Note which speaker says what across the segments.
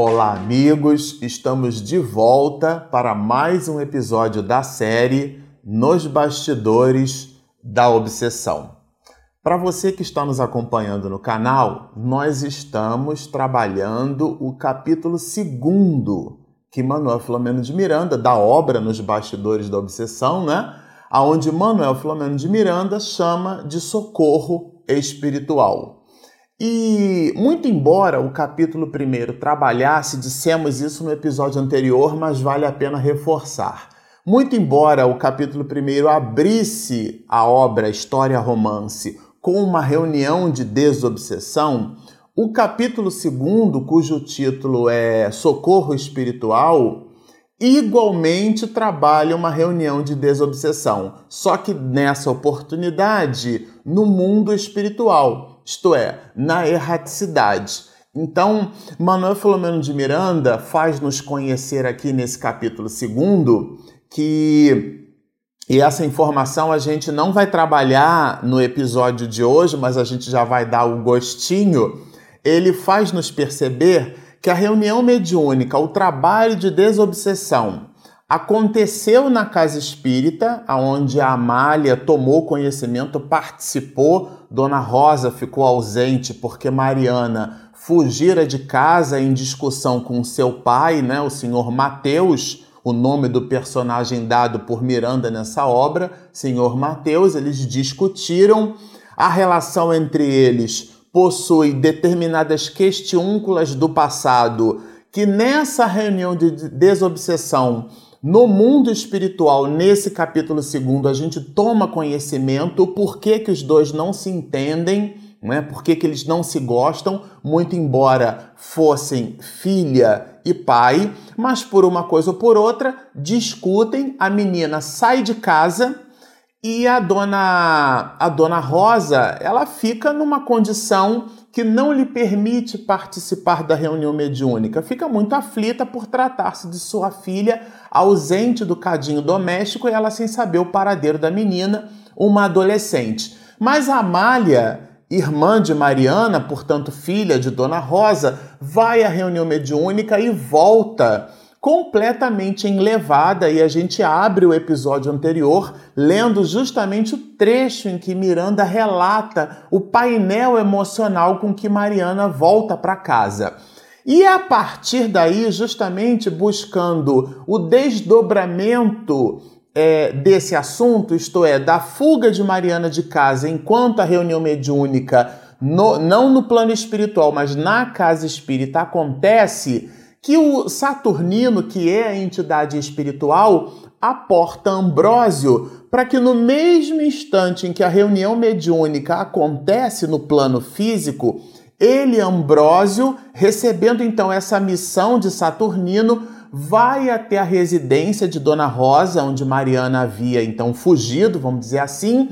Speaker 1: Olá, amigos! Estamos de volta para mais um episódio da série Nos Bastidores da Obsessão. Para você que está nos acompanhando no canal, nós estamos trabalhando o capítulo segundo que Manuel Filomeno de Miranda, da obra Nos Bastidores da Obsessão, né? Aonde Manuel Filomeno de Miranda chama de socorro espiritual. E, muito embora o capítulo 1 trabalhasse, dissemos isso no episódio anterior, mas vale a pena reforçar. Muito embora o capítulo 1 abrisse a obra História Romance com uma reunião de desobsessão, o capítulo 2, cujo título é Socorro Espiritual, igualmente trabalha uma reunião de desobsessão, só que nessa oportunidade no mundo espiritual isto é, na erraticidade. Então, Manuel Filomeno de Miranda faz-nos conhecer aqui nesse capítulo segundo que e essa informação a gente não vai trabalhar no episódio de hoje, mas a gente já vai dar o gostinho. Ele faz nos perceber que a reunião mediúnica, o trabalho de desobsessão, aconteceu na casa espírita, onde a Amália tomou conhecimento, participou Dona Rosa ficou ausente porque Mariana fugira de casa em discussão com seu pai, né, o senhor Mateus, o nome do personagem dado por Miranda nessa obra, senhor Mateus, eles discutiram. A relação entre eles possui determinadas questiúnculas do passado que nessa reunião de desobsessão no mundo espiritual, nesse capítulo segundo, a gente toma conhecimento por que, que os dois não se entendem, né? por que, que eles não se gostam, muito embora fossem filha e pai, mas por uma coisa ou por outra discutem, a menina sai de casa e a dona a dona Rosa, ela fica numa condição que não lhe permite participar da reunião mediúnica. Fica muito aflita por tratar-se de sua filha ausente do cadinho doméstico e ela sem saber o paradeiro da menina, uma adolescente. Mas Amália, irmã de Mariana, portanto filha de Dona Rosa, vai à reunião mediúnica e volta completamente enlevada e a gente abre o episódio anterior lendo justamente o trecho em que Miranda relata o painel emocional com que Mariana volta para casa. E a partir daí, justamente buscando o desdobramento é, desse assunto, isto é, da fuga de Mariana de casa enquanto a reunião mediúnica, no, não no plano espiritual, mas na casa espírita acontece, que o Saturnino, que é a entidade espiritual, aporta Ambrósio para que no mesmo instante em que a reunião mediúnica acontece no plano físico, ele, Ambrósio, recebendo então essa missão de Saturnino, vai até a residência de Dona Rosa, onde Mariana havia então fugido, vamos dizer assim,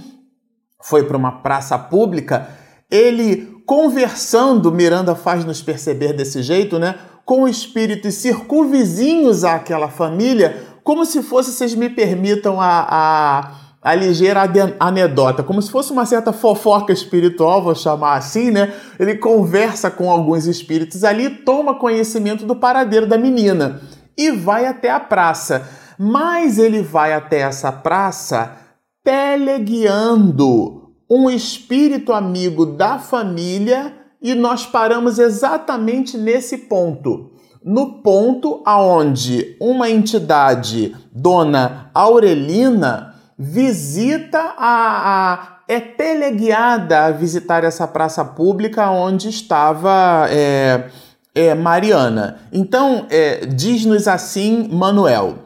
Speaker 1: foi para uma praça pública. Ele conversando, Miranda faz nos perceber desse jeito, né? Com espíritos circunvizinhos àquela família, como se fosse, vocês me permitam a, a, a ligeira anedota, como se fosse uma certa fofoca espiritual, vou chamar assim, né? Ele conversa com alguns espíritos ali, toma conhecimento do paradeiro da menina e vai até a praça. Mas ele vai até essa praça teleguiando um espírito amigo da família e nós paramos exatamente nesse ponto. No ponto aonde uma entidade, Dona Aurelina, visita a, a é teleguiada a visitar essa praça pública onde estava é, é, Mariana. Então, é, diz-nos assim Manuel,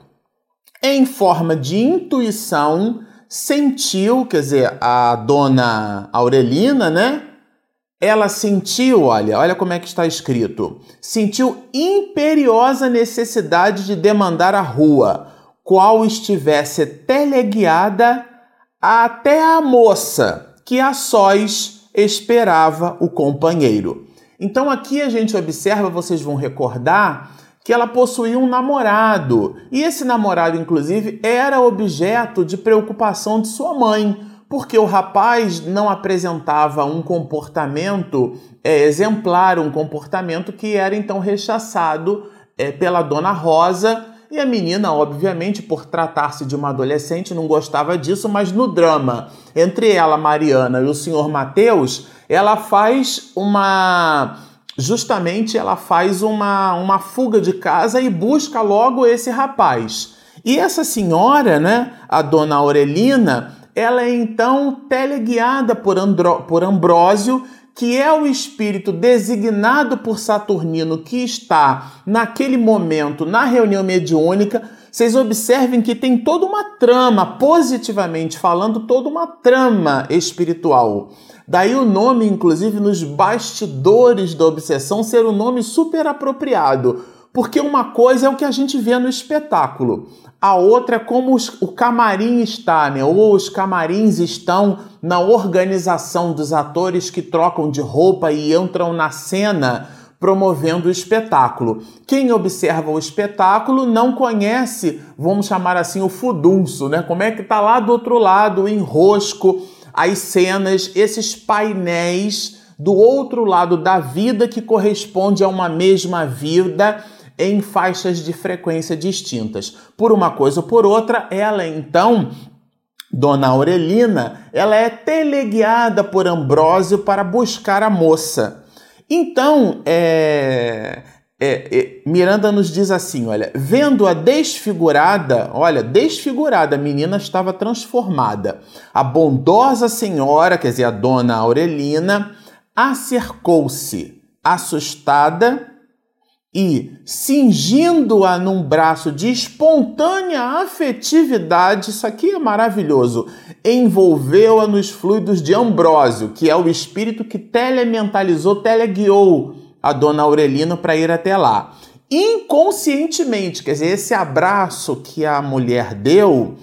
Speaker 1: em forma de intuição, sentiu, quer dizer, a dona Aurelina, né? Ela sentiu, olha, olha como é que está escrito. Sentiu imperiosa necessidade de demandar a rua, qual estivesse teleguiada até a moça que a sós esperava o companheiro. Então aqui a gente observa, vocês vão recordar, que ela possuía um namorado. E esse namorado, inclusive, era objeto de preocupação de sua mãe, porque o rapaz não apresentava um comportamento é, exemplar, um comportamento que era então rechaçado é, pela dona Rosa. E a menina, obviamente, por tratar-se de uma adolescente, não gostava disso, mas no drama entre ela, Mariana, e o senhor Mateus, ela faz uma. Justamente ela faz uma, uma fuga de casa e busca logo esse rapaz. E essa senhora, né, a dona Aurelina, ela é então teleguiada por, Andro, por Ambrósio, que é o espírito designado por Saturnino que está naquele momento na reunião mediúnica. Vocês observem que tem toda uma trama, positivamente falando, toda uma trama espiritual. Daí o nome, inclusive, nos bastidores da obsessão, ser um nome super apropriado. Porque uma coisa é o que a gente vê no espetáculo, a outra é como os, o camarim está, né? ou os camarins estão na organização dos atores que trocam de roupa e entram na cena promovendo o espetáculo. Quem observa o espetáculo não conhece, vamos chamar assim, o fudunço, né? Como é que tá lá do outro lado, o enrosco, as cenas, esses painéis do outro lado da vida que corresponde a uma mesma vida em faixas de frequência distintas. Por uma coisa ou por outra, ela então Dona Aurelina, ela é teleguiada por Ambrósio para buscar a moça. Então, é, é, é, Miranda nos diz assim: olha, vendo-a desfigurada, olha, desfigurada, a menina estava transformada. A bondosa senhora, quer dizer, a dona Aurelina, acercou-se, assustada e, cingindo-a num braço de espontânea afetividade, isso aqui é maravilhoso, envolveu-a nos fluidos de Ambrósio, que é o espírito que telementalizou, teleguiou a dona Aurelina para ir até lá. Inconscientemente, quer dizer, esse abraço que a mulher deu,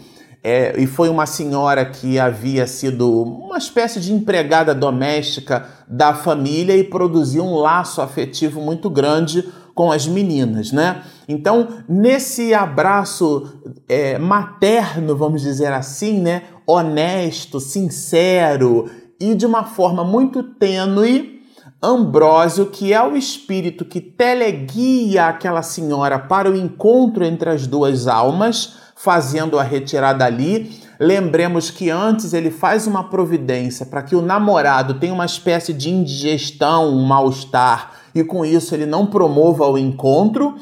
Speaker 1: é, e foi uma senhora que havia sido uma espécie de empregada doméstica da família e produziu um laço afetivo muito grande com as meninas, né? Então, nesse abraço é, materno, vamos dizer assim, né? Honesto, sincero e de uma forma muito tênue, Ambrósio, que é o espírito que teleguia aquela senhora para o encontro entre as duas almas, fazendo a retirada ali. Lembremos que antes ele faz uma providência para que o namorado tenha uma espécie de indigestão, um mal-estar e com isso ele não promova o encontro.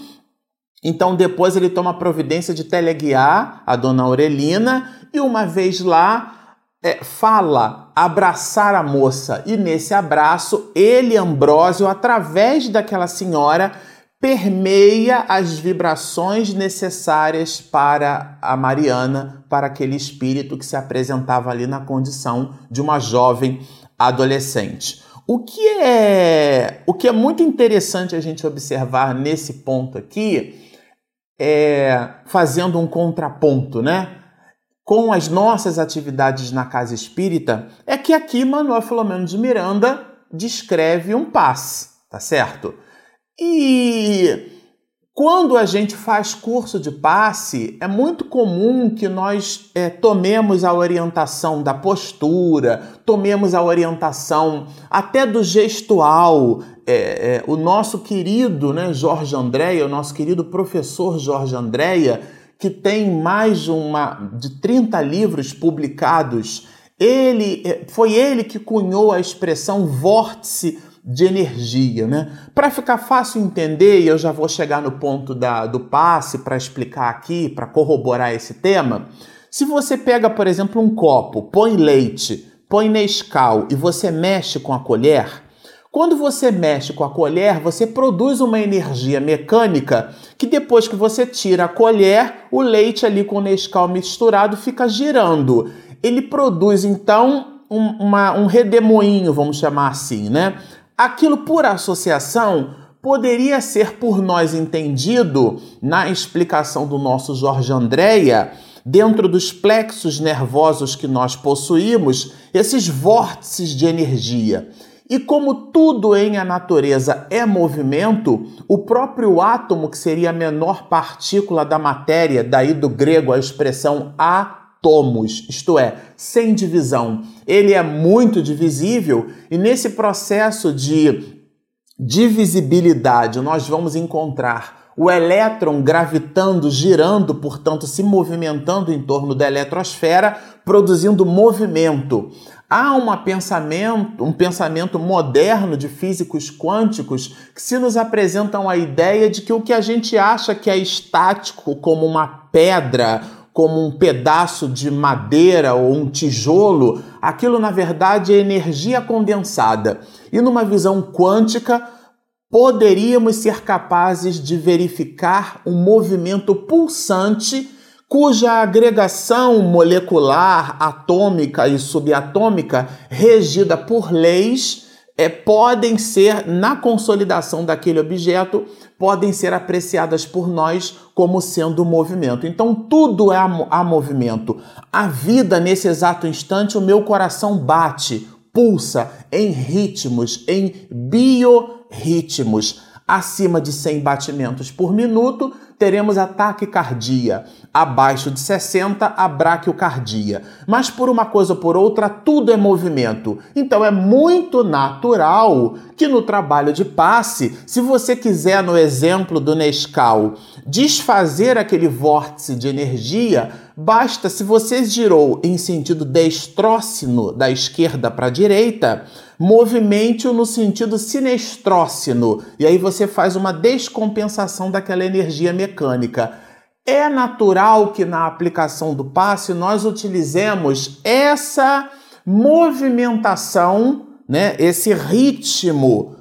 Speaker 1: Então depois ele toma providência de teleguiar a dona Aurelina e uma vez lá é, fala abraçar a moça e nesse abraço ele Ambrósio através daquela senhora permeia as vibrações necessárias para a Mariana, para aquele espírito que se apresentava ali na condição de uma jovem adolescente. O que é, o que é muito interessante a gente observar nesse ponto aqui é fazendo um contraponto, né? Com as nossas atividades na casa espírita, é que aqui Manuel Filomeno de Miranda descreve um passe, tá certo? E quando a gente faz curso de passe, é muito comum que nós é, tomemos a orientação da postura, tomemos a orientação até do gestual. É, é, o nosso querido né, Jorge Andréia, o nosso querido professor Jorge Andréia, que tem mais de, uma, de 30 livros publicados, ele é, foi ele que cunhou a expressão vórtice de energia, né? Para ficar fácil entender, e eu já vou chegar no ponto da, do passe para explicar aqui, para corroborar esse tema. Se você pega, por exemplo, um copo, põe leite, põe Nescau e você mexe com a colher, quando você mexe com a colher, você produz uma energia mecânica que depois que você tira a colher, o leite ali com o Nescau misturado fica girando. Ele produz então um, uma, um redemoinho, vamos chamar assim, né? Aquilo por associação poderia ser por nós entendido, na explicação do nosso Jorge Andréia, dentro dos plexos nervosos que nós possuímos, esses vórtices de energia. E como tudo em a natureza é movimento, o próprio átomo, que seria a menor partícula da matéria, daí do grego a expressão átomos, isto é, sem divisão. Ele é muito divisível e nesse processo de divisibilidade nós vamos encontrar o elétron gravitando, girando, portanto, se movimentando em torno da eletrosfera, produzindo movimento. Há uma pensamento, um pensamento moderno de físicos quânticos que se nos apresentam a ideia de que o que a gente acha que é estático, como uma pedra, como um pedaço de madeira ou um tijolo, aquilo na verdade é energia condensada. E numa visão quântica, poderíamos ser capazes de verificar um movimento pulsante cuja agregação molecular, atômica e subatômica, regida por leis, é, podem ser, na consolidação daquele objeto, podem ser apreciadas por nós como sendo movimento. Então, tudo é a, a movimento. A vida, nesse exato instante, o meu coração bate, pulsa em ritmos, em biorritmos. Acima de 100 batimentos por minuto, teremos a taquicardia. Abaixo de 60, a braquiocardia. Mas por uma coisa ou por outra, tudo é movimento. Então é muito natural que no trabalho de passe, se você quiser, no exemplo do Nescau, desfazer aquele vórtice de energia, basta se você girou em sentido destrócino da esquerda para a direita, movimente-o no sentido sinestrócino, e aí você faz uma descompensação daquela energia mecânica. É natural que na aplicação do passe nós utilizemos essa movimentação, né, esse ritmo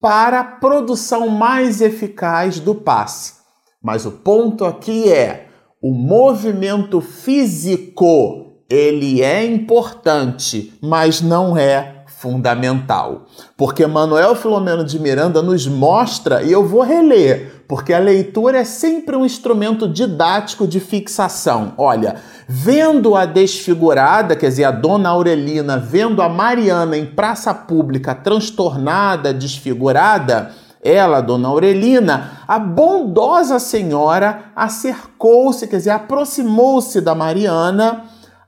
Speaker 1: para a produção mais eficaz do passe. Mas o ponto aqui é o movimento físico, ele é importante, mas não é fundamental. Porque Manuel Filomeno de Miranda nos mostra, e eu vou reler, porque a leitura é sempre um instrumento didático de fixação. Olha, vendo a desfigurada, quer dizer, a dona Aurelina, vendo a Mariana em praça pública transtornada, desfigurada, ela, dona Aurelina, a bondosa senhora acercou-se, quer dizer, aproximou-se da Mariana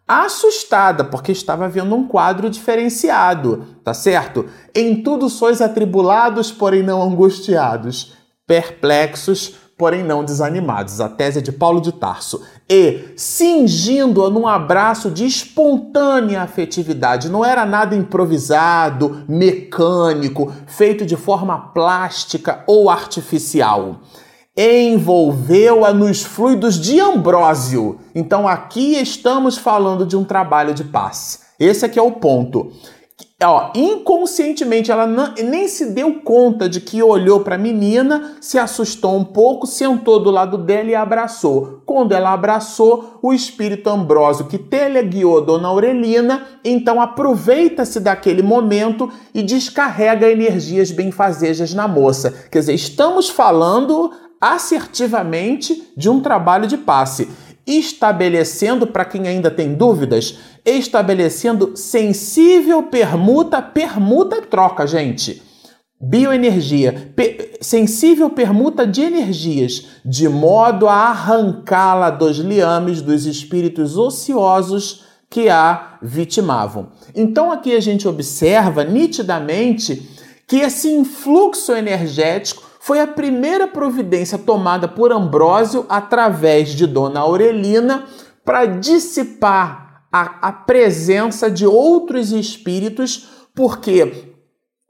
Speaker 1: assustada, porque estava vendo um quadro diferenciado, tá certo? Em tudo sois atribulados, porém não angustiados, perplexos, porém não desanimados. A tese é de Paulo de Tarso. E cingindo-a num abraço de espontânea afetividade. Não era nada improvisado, mecânico, feito de forma plástica ou artificial envolveu-a nos fluidos de Ambrósio. Então aqui estamos falando de um trabalho de passe. Esse aqui é o ponto. Ó, inconscientemente ela não, nem se deu conta de que olhou para a menina, se assustou um pouco, sentou do lado dela e abraçou. Quando ela abraçou, o espírito Ambrósio que teleguiou Dona Aurelina, então aproveita-se daquele momento e descarrega energias benfazejas na moça. Quer dizer, estamos falando assertivamente de um trabalho de passe, estabelecendo, para quem ainda tem dúvidas, estabelecendo sensível permuta, permuta troca, gente. Bioenergia, sensível permuta de energias, de modo a arrancá-la dos liames dos espíritos ociosos que a vitimavam. Então aqui a gente observa nitidamente que esse influxo energético foi a primeira providência tomada por Ambrósio através de Dona Aurelina para dissipar a, a presença de outros espíritos, porque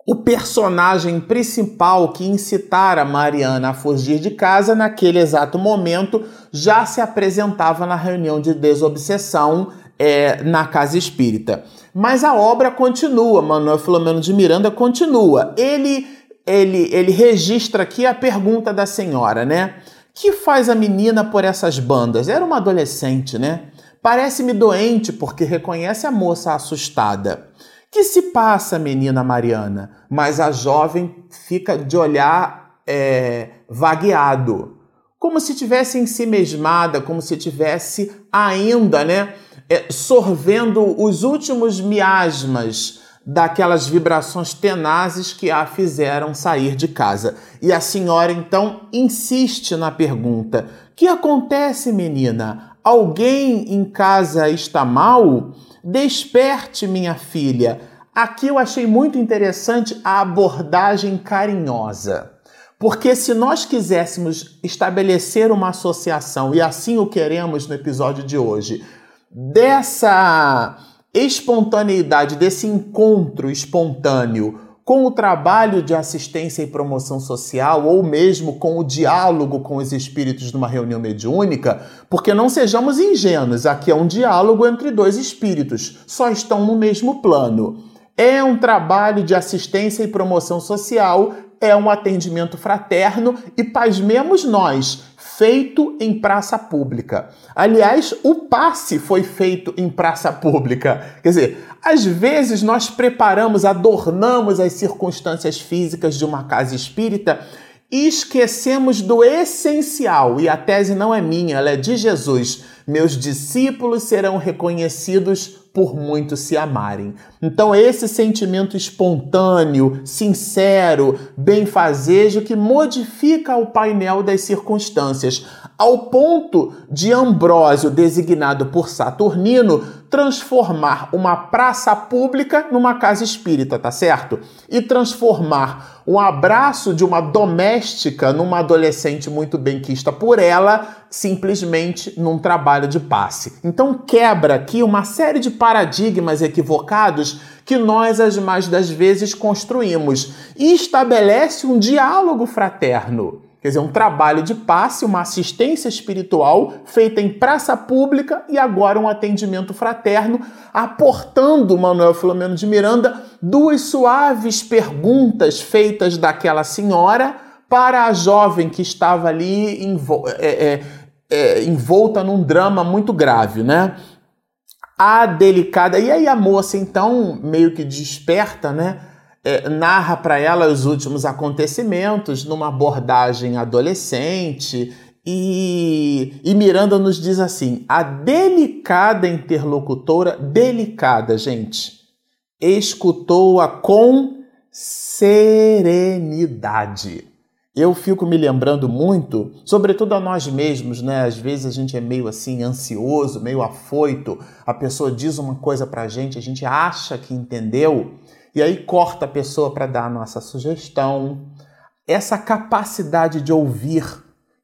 Speaker 1: o personagem principal que incitara Mariana a fugir de casa naquele exato momento já se apresentava na reunião de desobsessão é, na casa espírita. Mas a obra continua, Manuel Filomeno de Miranda continua. Ele ele, ele registra aqui a pergunta da senhora, né? Que faz a menina por essas bandas? Era uma adolescente, né? Parece-me doente porque reconhece a moça assustada. Que se passa, menina Mariana? Mas a jovem fica de olhar é, vagueado, como se tivesse em si mesmada, como se tivesse ainda, né, é, sorvendo os últimos miasmas daquelas vibrações tenazes que a fizeram sair de casa. E a senhora então insiste na pergunta: Que acontece, menina? Alguém em casa está mal? Desperte, minha filha. Aqui eu achei muito interessante a abordagem carinhosa. Porque se nós quiséssemos estabelecer uma associação, e assim o queremos no episódio de hoje, dessa espontaneidade, desse encontro espontâneo com o trabalho de assistência e promoção social, ou mesmo com o diálogo com os espíritos numa reunião mediúnica, porque não sejamos ingênuos, aqui é um diálogo entre dois espíritos, só estão no mesmo plano. É um trabalho de assistência e promoção social, é um atendimento fraterno e pasmemos nós, feito em praça pública. Aliás, o passe foi feito em praça pública. Quer dizer, às vezes nós preparamos, adornamos as circunstâncias físicas de uma casa espírita e esquecemos do essencial. E a tese não é minha, ela é de Jesus. Meus discípulos serão reconhecidos por muitos se amarem. Então, esse sentimento espontâneo, sincero, benfazejo que modifica o painel das circunstâncias, ao ponto de Ambrósio, designado por Saturnino, transformar uma praça pública numa casa espírita, tá certo? E transformar um abraço de uma doméstica numa adolescente muito benquista por ela, simplesmente num trabalho de passe. Então quebra aqui uma série de paradigmas equivocados que nós as mais das vezes construímos e estabelece um diálogo fraterno. Quer dizer, um trabalho de passe, uma assistência espiritual feita em praça pública e agora um atendimento fraterno, aportando Manuel Filomeno de Miranda duas suaves perguntas feitas daquela senhora para a jovem que estava ali é, é, é, envolta num drama muito grave, né? A delicada. E aí a moça, então, meio que desperta, né? É, narra para ela os últimos acontecimentos numa abordagem adolescente. E, e Miranda nos diz assim: a delicada interlocutora, delicada, gente, escutou-a com serenidade. Eu fico me lembrando muito, sobretudo a nós mesmos, né? Às vezes a gente é meio assim ansioso, meio afoito. A pessoa diz uma coisa pra gente, a gente acha que entendeu, e aí corta a pessoa para dar a nossa sugestão. Essa capacidade de ouvir,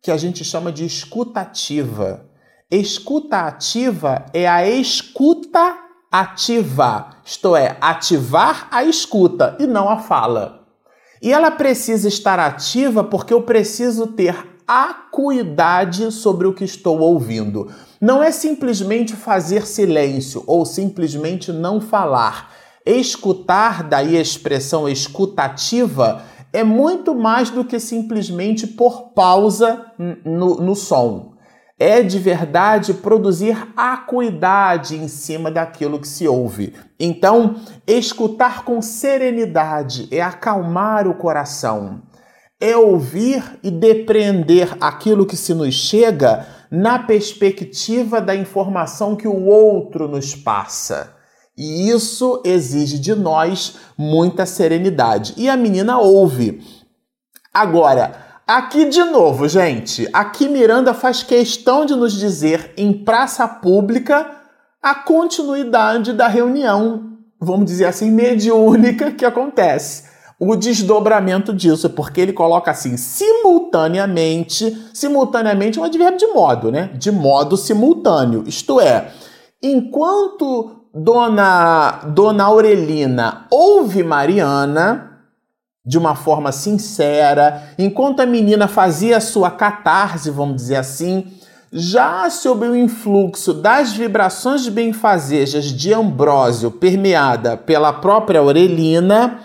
Speaker 1: que a gente chama de escutativa. Escuta ativa é a escuta ativa, isto é, ativar a escuta e não a fala. E ela precisa estar ativa porque eu preciso ter acuidade sobre o que estou ouvindo. Não é simplesmente fazer silêncio ou simplesmente não falar Escutar, daí a expressão escutativa, é muito mais do que simplesmente pôr pausa no, no som. É de verdade produzir acuidade em cima daquilo que se ouve. Então, escutar com serenidade é acalmar o coração, é ouvir e depreender aquilo que se nos chega na perspectiva da informação que o outro nos passa. E isso exige de nós muita serenidade. E a menina ouve. Agora, aqui de novo, gente, aqui Miranda faz questão de nos dizer em praça pública a continuidade da reunião, vamos dizer assim, mediúnica que acontece. O desdobramento disso, porque ele coloca assim, simultaneamente, simultaneamente é um advérbio de modo, né? De modo simultâneo. Isto é, enquanto Dona, Dona Aurelina ouve Mariana de uma forma sincera, enquanto a menina fazia sua catarse, vamos dizer assim, já sob o influxo das vibrações benfazejas de Ambrósio, permeada pela própria Aurelina,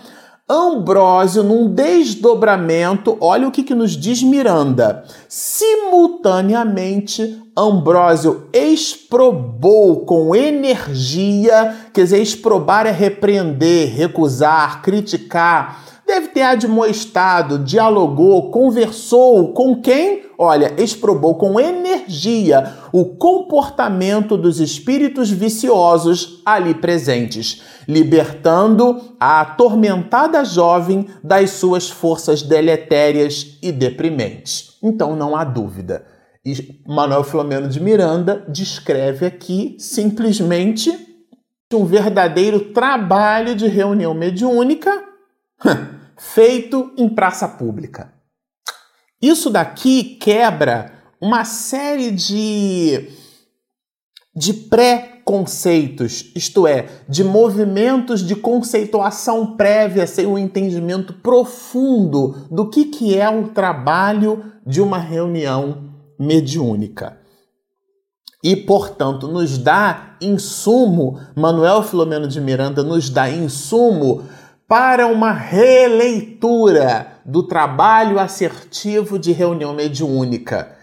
Speaker 1: Ambrósio, num desdobramento, olha o que, que nos diz Miranda. Simultaneamente, Ambrósio exprobou com energia, quer dizer, exprobar é repreender, recusar, criticar. Deve ter admoestado, dialogou, conversou com quem? Olha, exprobou com energia o comportamento dos espíritos viciosos ali presentes, libertando a atormentada jovem das suas forças deletérias e deprimentes. Então não há dúvida E Manuel Filomeno de Miranda descreve aqui simplesmente um verdadeiro trabalho de reunião mediúnica feito em praça pública. Isso daqui quebra uma série de, de pré-conceitos, isto é, de movimentos de conceituação prévia sem um entendimento profundo do que, que é o trabalho de uma reunião mediúnica. E, portanto, nos dá insumo, Manuel Filomeno de Miranda nos dá insumo para uma releitura do trabalho assertivo de reunião mediúnica.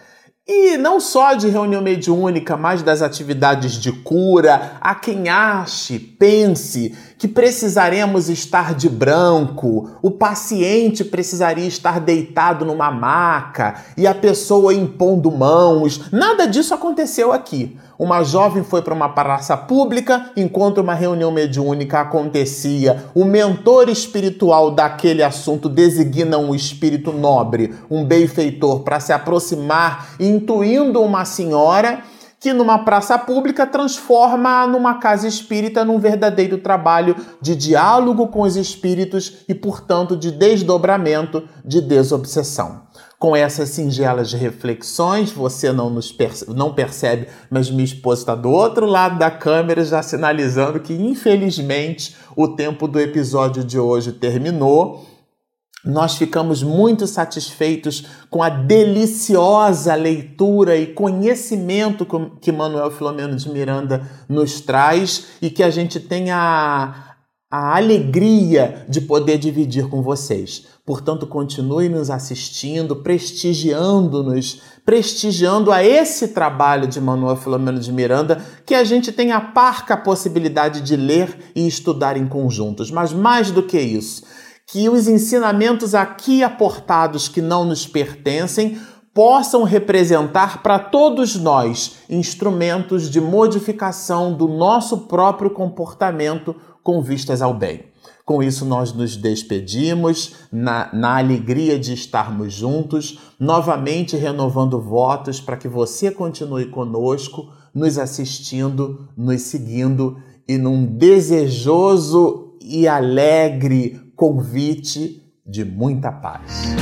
Speaker 1: E não só de reunião mediúnica, mas das atividades de cura. Há quem ache, pense que precisaremos estar de branco, o paciente precisaria estar deitado numa maca e a pessoa impondo mãos. Nada disso aconteceu aqui. Uma jovem foi para uma praça pública enquanto uma reunião mediúnica acontecia. O mentor espiritual daquele assunto designa um espírito nobre, um benfeitor, para se aproximar, intuindo uma senhora que numa praça pública transforma numa casa espírita num verdadeiro trabalho de diálogo com os espíritos e, portanto, de desdobramento, de desobsessão. Com essas singelas reflexões, você não, nos perce não percebe, mas minha esposa está do outro lado da câmera já sinalizando que, infelizmente, o tempo do episódio de hoje terminou. Nós ficamos muito satisfeitos com a deliciosa leitura e conhecimento que Manuel Filomeno de Miranda nos traz e que a gente tenha a alegria de poder dividir com vocês. Portanto, continue nos assistindo, prestigiando-nos, prestigiando a esse trabalho de Manuel Filomeno de Miranda, que a gente tem a parca possibilidade de ler e estudar em conjuntos. Mas mais do que isso, que os ensinamentos aqui aportados que não nos pertencem possam representar para todos nós instrumentos de modificação do nosso próprio comportamento com vistas ao bem. Com isso, nós nos despedimos na, na alegria de estarmos juntos, novamente renovando votos para que você continue conosco, nos assistindo, nos seguindo e num desejoso e alegre convite de muita paz.